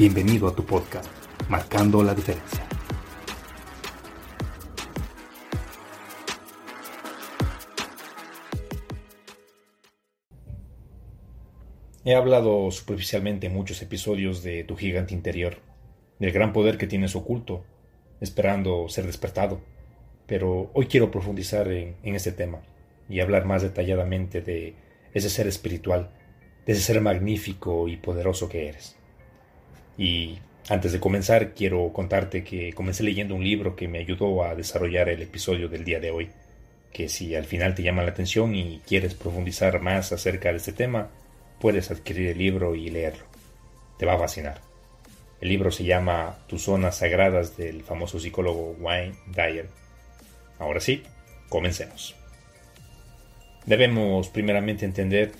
Bienvenido a tu podcast, Marcando la Diferencia. He hablado superficialmente en muchos episodios de tu gigante interior, del gran poder que tienes oculto, esperando ser despertado, pero hoy quiero profundizar en, en este tema y hablar más detalladamente de ese ser espiritual de ese ser magnífico y poderoso que eres. Y antes de comenzar, quiero contarte que comencé leyendo un libro que me ayudó a desarrollar el episodio del día de hoy, que si al final te llama la atención y quieres profundizar más acerca de este tema, puedes adquirir el libro y leerlo. Te va a fascinar. El libro se llama Tus zonas sagradas del famoso psicólogo Wayne Dyer. Ahora sí, comencemos. Debemos primeramente entender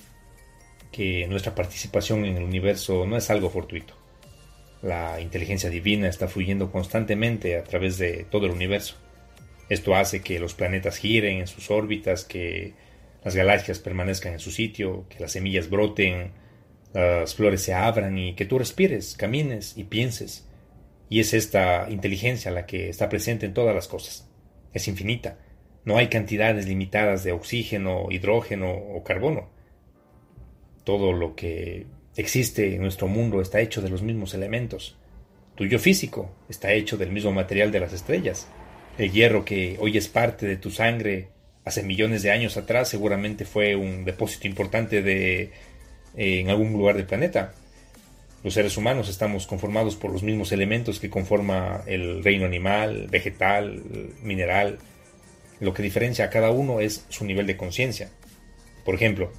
que nuestra participación en el universo no es algo fortuito. La inteligencia divina está fluyendo constantemente a través de todo el universo. Esto hace que los planetas giren en sus órbitas, que las galaxias permanezcan en su sitio, que las semillas broten, las flores se abran y que tú respires, camines y pienses. Y es esta inteligencia la que está presente en todas las cosas. Es infinita. No hay cantidades limitadas de oxígeno, hidrógeno o carbono todo lo que existe en nuestro mundo está hecho de los mismos elementos. Tu yo físico está hecho del mismo material de las estrellas. El hierro que hoy es parte de tu sangre hace millones de años atrás seguramente fue un depósito importante de en algún lugar del planeta. Los seres humanos estamos conformados por los mismos elementos que conforma el reino animal, vegetal, mineral. Lo que diferencia a cada uno es su nivel de conciencia. Por ejemplo,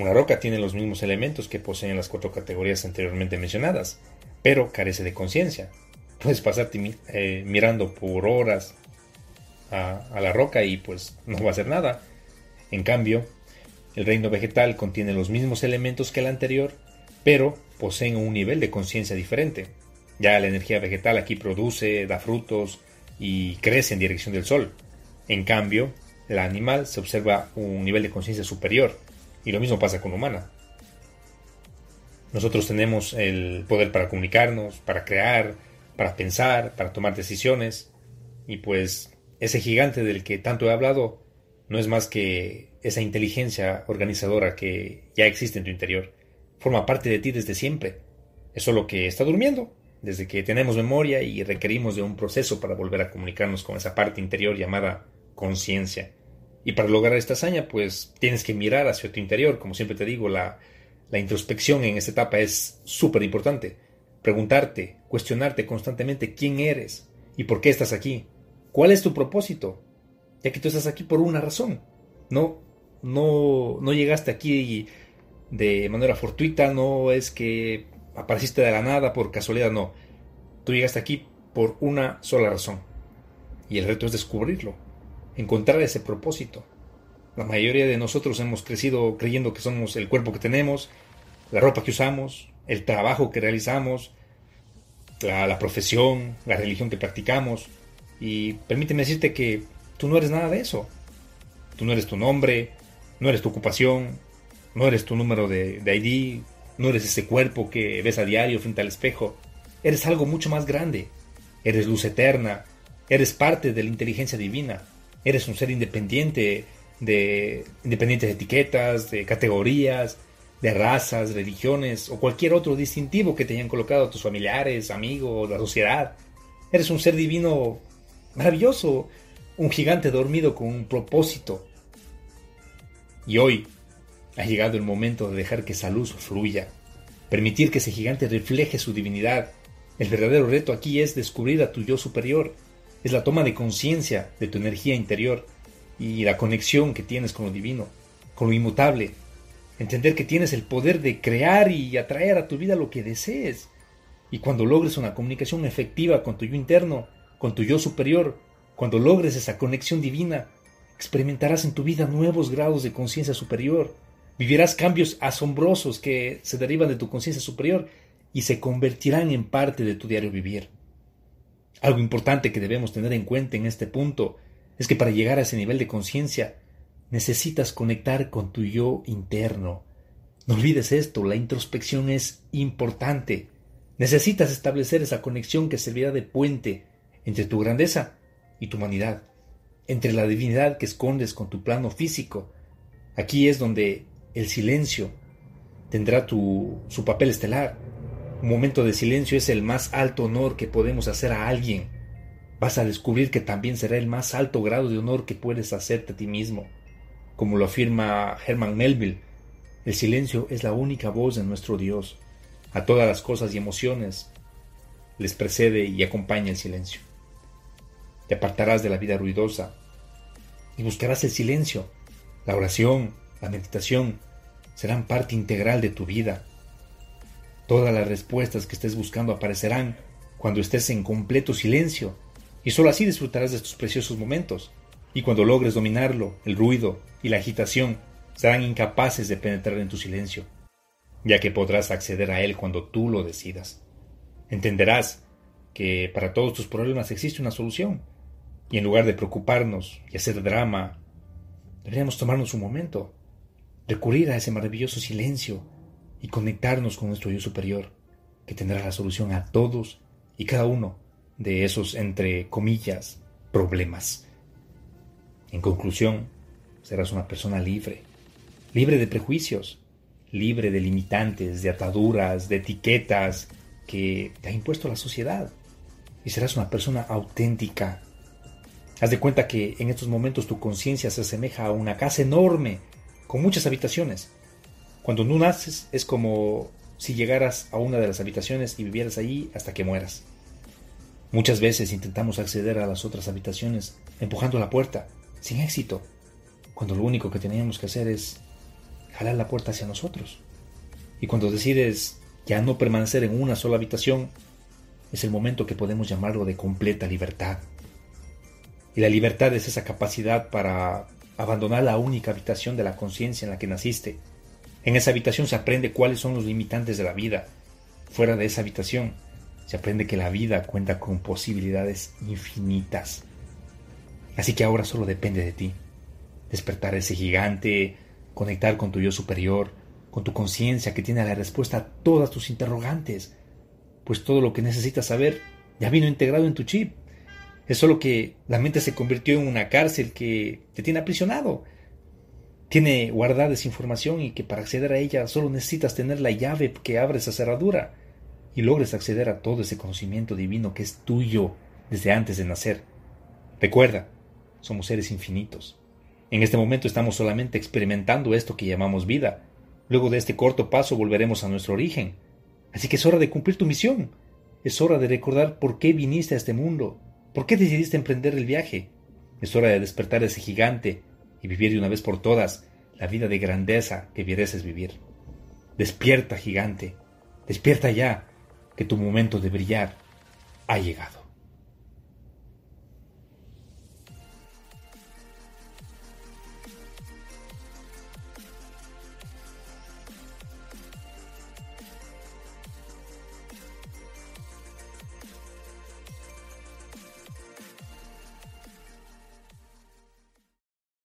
una roca tiene los mismos elementos que poseen las cuatro categorías anteriormente mencionadas, pero carece de conciencia. Puedes pasarte eh, mirando por horas a, la roca y pues no va a hacer nada. En cambio, el reino vegetal contiene los mismos elementos que el anterior, pero poseen un nivel de conciencia diferente. Ya la energía vegetal aquí produce, da frutos y crece en dirección del sol. En cambio, la animal se observa un nivel de conciencia superior, y lo mismo pasa con humana. Nosotros tenemos el poder para comunicarnos, para crear, para pensar, para tomar decisiones. Y pues ese gigante del que tanto he hablado no es más que esa inteligencia organizadora que ya existe en tu interior. Forma parte de ti desde siempre. Es solo que está durmiendo, desde que tenemos memoria y requerimos de un proceso para volver a comunicarnos con esa parte interior llamada conciencia. Y para lograr esta hazaña, pues tienes que mirar hacia tu interior. Como siempre te digo, la, la introspección en esta etapa es súper importante. Preguntarte, cuestionarte constantemente quién eres y por qué estás aquí. ¿Cuál es tu propósito? Ya que tú estás aquí por una razón. No, no, no llegaste aquí de manera fortuita, no es que apareciste de la nada por casualidad, no. Tú llegaste aquí por una sola razón. Y el reto es descubrirlo encontrar ese propósito. La mayoría de nosotros hemos crecido creyendo que somos el cuerpo que tenemos, la ropa que usamos, el trabajo que realizamos, la, profesión, la religión que practicamos. Y permíteme decirte que tú no eres nada de eso. Tú no eres tu nombre, no eres tu ocupación, no eres tu número de, de ID, no eres ese cuerpo que ves a diario frente al espejo. Eres algo mucho más grande. Eres luz eterna. Eres parte de la inteligencia divina eres un ser independiente de independientes de etiquetas, de categorías, de razas, religiones o cualquier otro distintivo que te hayan colocado tus familiares, amigos, la sociedad. Eres un ser divino maravilloso, un gigante dormido con un propósito. Y hoy ha llegado el momento de dejar que esa luz fluya, permitir que ese gigante refleje su divinidad. El verdadero reto aquí es descubrir a tu yo superior, es la toma de conciencia de tu energía interior y la conexión que tienes con lo divino, con lo inmutable. Entender que tienes el poder de crear y atraer a tu vida lo que desees. Y cuando logres una comunicación efectiva con tu yo interno, con tu yo superior, cuando logres esa conexión divina, experimentarás en tu vida nuevos grados de conciencia superior. Vivirás cambios asombrosos que se derivan de tu conciencia superior y se convertirán en parte de tu diario vivir. Algo importante que debemos tener en cuenta en este punto es que para llegar a ese nivel de conciencia necesitas conectar con tu yo interno. No olvides esto, la introspección es importante. Necesitas establecer esa conexión que servirá de puente entre tu grandeza y tu humanidad, entre la divinidad que escondes con tu plano físico. Aquí es donde el silencio tendrá su papel estelar. Un momento de silencio es el más alto honor que podemos hacer a alguien vas a descubrir que también será el más alto grado de honor que puedes hacerte a ti mismo. Como lo afirma Herman Melville, el silencio es la única voz de nuestro Dios. A todas las cosas y emociones les precede y acompaña el silencio. Te apartarás de la vida ruidosa y buscarás el silencio. La oración, la meditación serán parte integral de tu vida. Todas las respuestas que estés buscando aparecerán cuando estés en completo silencio y sólo así disfrutarás de estos preciosos momentos. Y cuando logres dominarlo, el ruido y la agitación serán incapaces de penetrar en tu silencio, ya que podrás acceder a él cuando tú lo decidas. Entenderás que para todos tus problemas existe una solución, y en lugar de preocuparnos y hacer drama, deberíamos tomarnos un momento, recurrir a ese maravilloso silencio y conectarnos con nuestro yo superior, que tendrá la solución a todos y cada uno de esos, entre comillas, problemas. En conclusión, serás una persona libre, libre de prejuicios, libre de limitantes, de ataduras, de etiquetas que te ha impuesto la sociedad. Y serás una persona auténtica. Haz de cuenta que en estos momentos tu conciencia se asemeja a una casa enorme, con muchas habitaciones. Cuando no naces es como si llegaras a una de las habitaciones y vivieras allí hasta que mueras. Muchas veces intentamos acceder a las otras habitaciones empujando la puerta, sin éxito, cuando lo único que teníamos que hacer es jalar la puerta hacia nosotros. Y cuando decides ya no permanecer en una sola habitación, es el momento que podemos llamarlo de completa libertad. Y la libertad es esa capacidad para abandonar la única habitación de la conciencia en la que naciste. En esa habitación se aprende cuáles son los limitantes de la vida. Fuera de esa habitación se aprende que la vida cuenta con posibilidades infinitas. Así que ahora solo depende de ti. Despertar ese gigante, conectar con tu yo superior, con tu conciencia que tiene la respuesta a todas tus interrogantes. Pues todo lo que necesitas saber ya vino integrado en tu chip. Es solo que la mente se convirtió en una cárcel que te tiene aprisionado. Tiene guardada esa información y que para acceder a ella solo necesitas tener la llave que abre esa cerradura y logres acceder a todo ese conocimiento divino que es tuyo desde antes de nacer. Recuerda, somos seres infinitos. En este momento estamos solamente experimentando esto que llamamos vida. Luego de este corto paso volveremos a nuestro origen. Así que es hora de cumplir tu misión. Es hora de recordar por qué viniste a este mundo, por qué decidiste emprender el viaje. Es hora de despertar ese gigante y vivir de una vez por todas la vida de grandeza que mereces vivir. Despierta, gigante. Despierta ya que tu momento de brillar ha llegado.